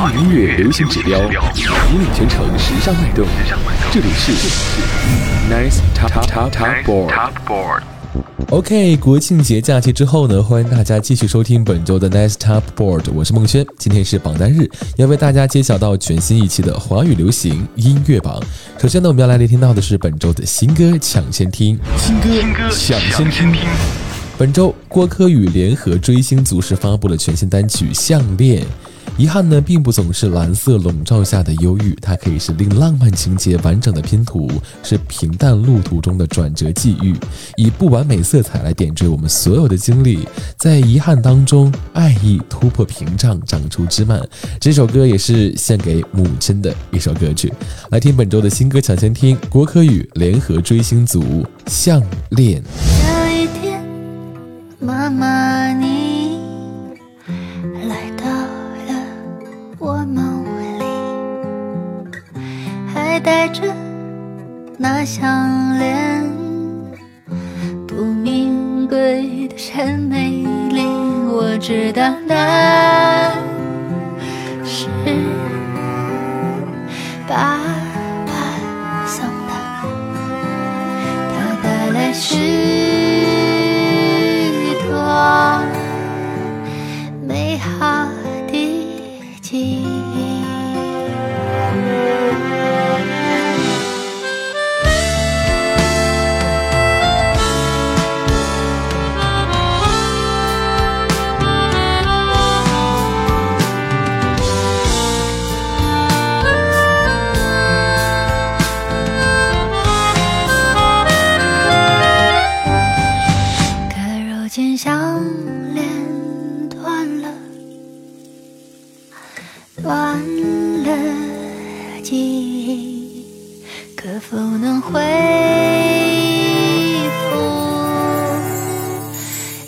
华语音乐流行指标，引领全城时尚脉动。这里是 Nice Top Top Top Board。OK，国庆节假期之后呢，欢迎大家继续收听本周的 Nice Top Board。我是孟轩，今天是榜单日，要为大家揭晓到全新一期的华语流行音乐榜。首先呢，我们要来聆听到的是本周的新歌抢先听，新歌抢先听。本周郭柯宇联合追星族是发布了全新单曲《项链》。遗憾呢，并不总是蓝色笼罩下的忧郁，它可以是令浪漫情节完整的拼图，是平淡路途中的转折际遇，以不完美色彩来点缀我们所有的经历，在遗憾当中，爱意突破屏障，长出枝蔓。这首歌也是献给母亲的一首歌曲。来听本周的新歌抢先听，郭柯宇联合追星族《项链》。有一天，妈妈相连，不名贵的真美丽。我知道那记忆可否能恢复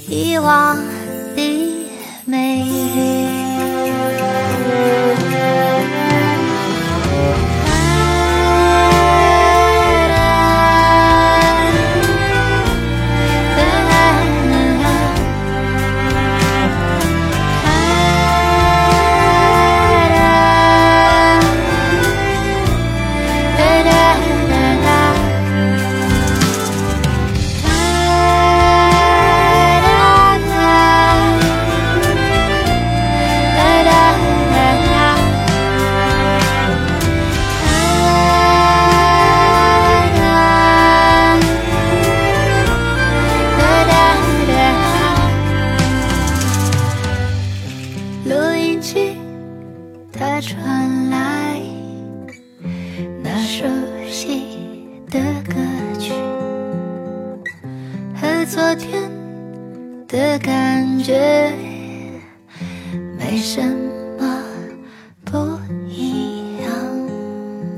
遗忘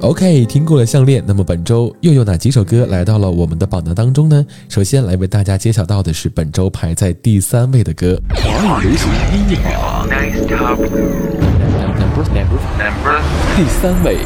OK，听过了项链，那么本周又有哪几首歌来到了我们的榜单当中呢？首先来为大家揭晓到的是本周排在第三位的歌，华语流行音乐榜第三位，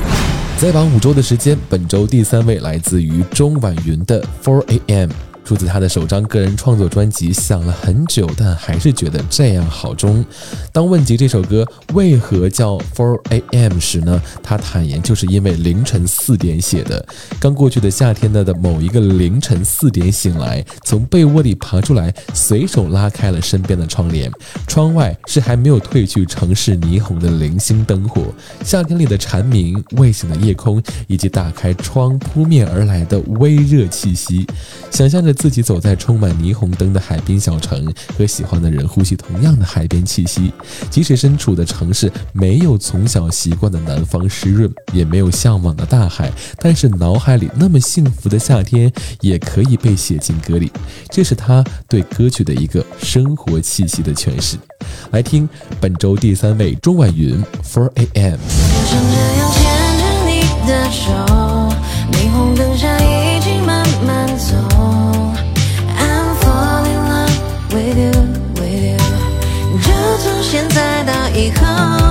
在榜五周的时间，本周第三位来自于钟婉云的 Four A.M。出自他的首张个人创作专辑，想了很久，但还是觉得这样好中。当问及这首歌为何叫 Four A.M. 时呢，他坦言就是因为凌晨四点写的。刚过去的夏天呢的某一个凌晨四点醒来，从被窝里爬出来，随手拉开了身边的窗帘，窗外是还没有褪去城市霓虹的零星灯火，夏天里的蝉鸣、未醒的夜空，以及打开窗扑面而来的微热气息，想象着。自己走在充满霓虹灯的海滨小城，和喜欢的人呼吸同样的海边气息。即使身处的城市没有从小习惯的南方湿润，也没有向往的大海，但是脑海里那么幸福的夏天也可以被写进歌里。这是他对歌曲的一个生活气息的诠释。来听本周第三位钟婉云 Four A.M。霓虹灯下以后，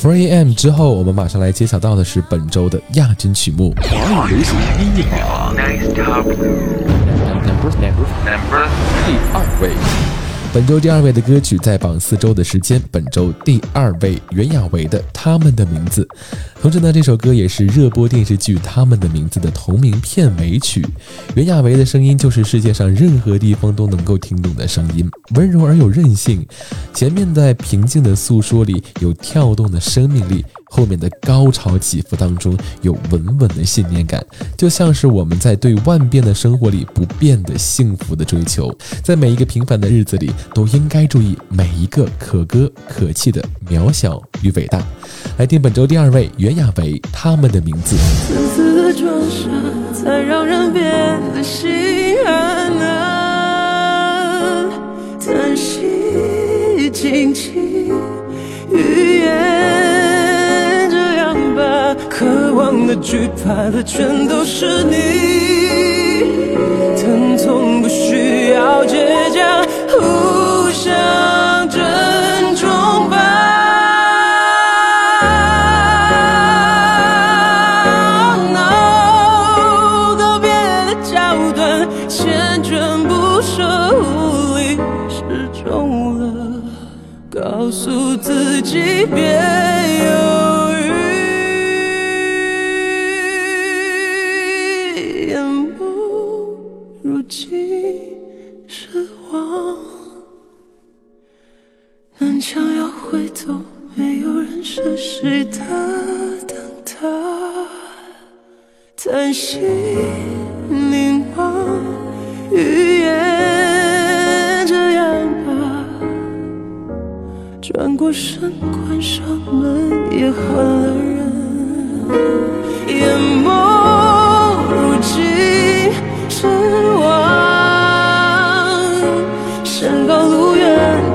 整个。4 a.m. 之后，我们马上来揭晓到的是本周的亚军曲目。华语流行音乐 top Number number number 第二位。本周第二位的歌曲在榜四周的时间，本周第二位袁娅维的《他们的名字》。同时呢，这首歌也是热播电视剧《他们的名字》的同名片尾曲。袁娅维的声音就是世界上任何地方都能够听懂的声音，温柔而有韧性。前面在平静的诉说里有跳动的生命力，后面的高潮起伏当中有稳稳的信念感，就像是我们在对万变的生活里不变的幸福的追求。在每一个平凡的日子里，都应该注意每一个可歌可泣的渺小与伟大。来听本周第二位袁娅维《他们的名字》。自私的装傻，才让人变得心寒啊！叹息，轻轻语言，渴望的、惧怕的，全都是你。疼痛不需过身关上门也换了人。眼眸如今失望，山高路远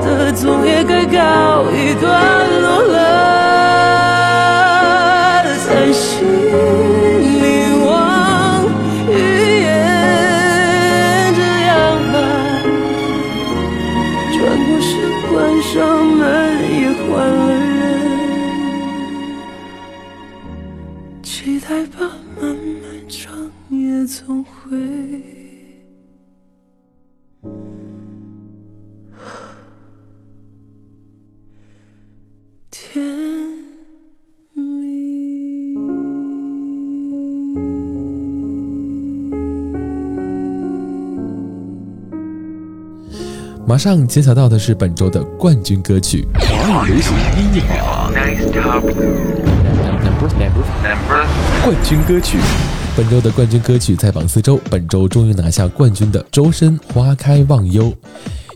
的总也该告一段马上揭晓到的是本周的冠军歌曲。华语流行音乐 number number 冠军歌曲。本周的冠军歌曲在榜四周，本周终于拿下冠军的周深《花开忘忧》。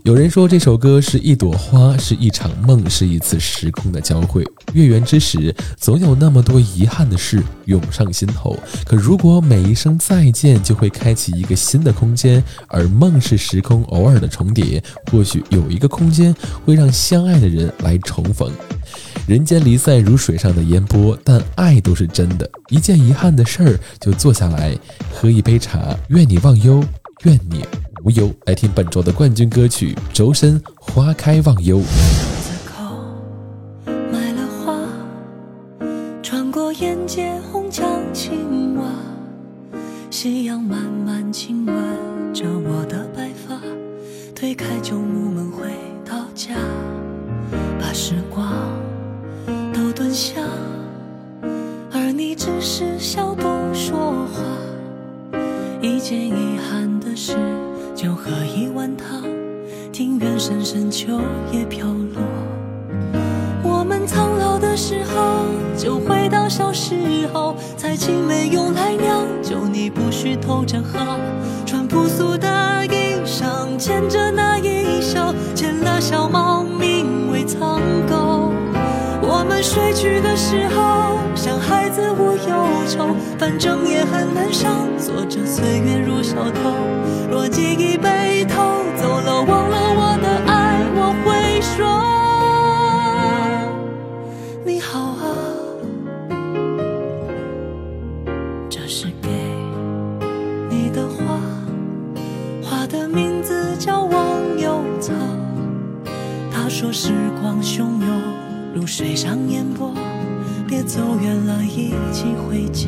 有人说这首歌是一朵花，是一场梦，是一次时空的交汇。月圆之时，总有那么多遗憾的事涌上心头。可如果每一声再见就会开启一个新的空间，而梦是时空偶尔的重叠，或许有一个空间会让相爱的人来重逢。人间离散如水上的烟波，但爱都是真的。一件遗憾的事儿，就坐下来喝一杯茶，愿你忘忧，愿你无忧。来听本周的冠军歌曲，周深《花开忘忧》。字口买了花，穿过沿街红墙青瓦，夕阳慢慢亲吻着我的白发，推开旧木门回到家，把时光都蹲下，而你只是笑不说话。一件遗憾的事，就喝一碗汤，庭院深深秋叶飘落。我们苍老的时候，就回到小时候，采青梅用来酿酒，你不许偷着喝，穿朴素的我们睡去的时候，像孩子无忧愁，反正也很难上，坐着岁月如小偷。若记忆被偷走了，忘了我的爱，我会说你好啊。这是给你的花，花的名字叫忘忧草。他说时光汹涌，如水上烟波，别走远了，一起回家。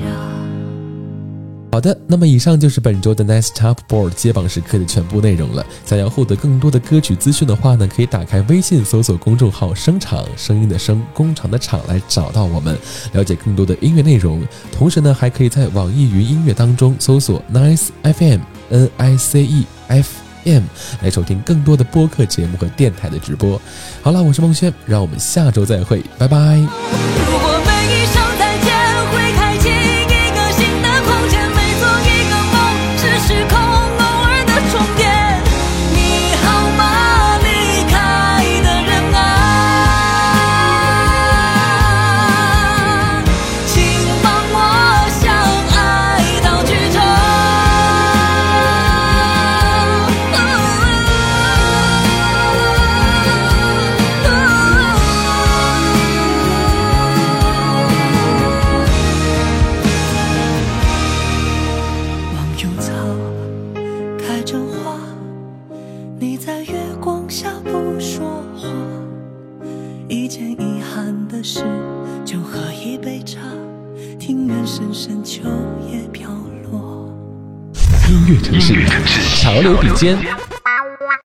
好的，那么以上就是本周的 Nice Top Board 接榜时刻的全部内容了。想要获得更多的歌曲资讯的话呢，可以打开微信搜索公众号“声场”，声音的声，工厂的厂来找到我们，了解更多的音乐内容。同时呢，还可以在网易云音乐当中搜索 Nice FM N I C E F M 来收听更多的播客节目和电台的直播。好了，我是孟轩，让我们下周再会，拜拜。留笔尖。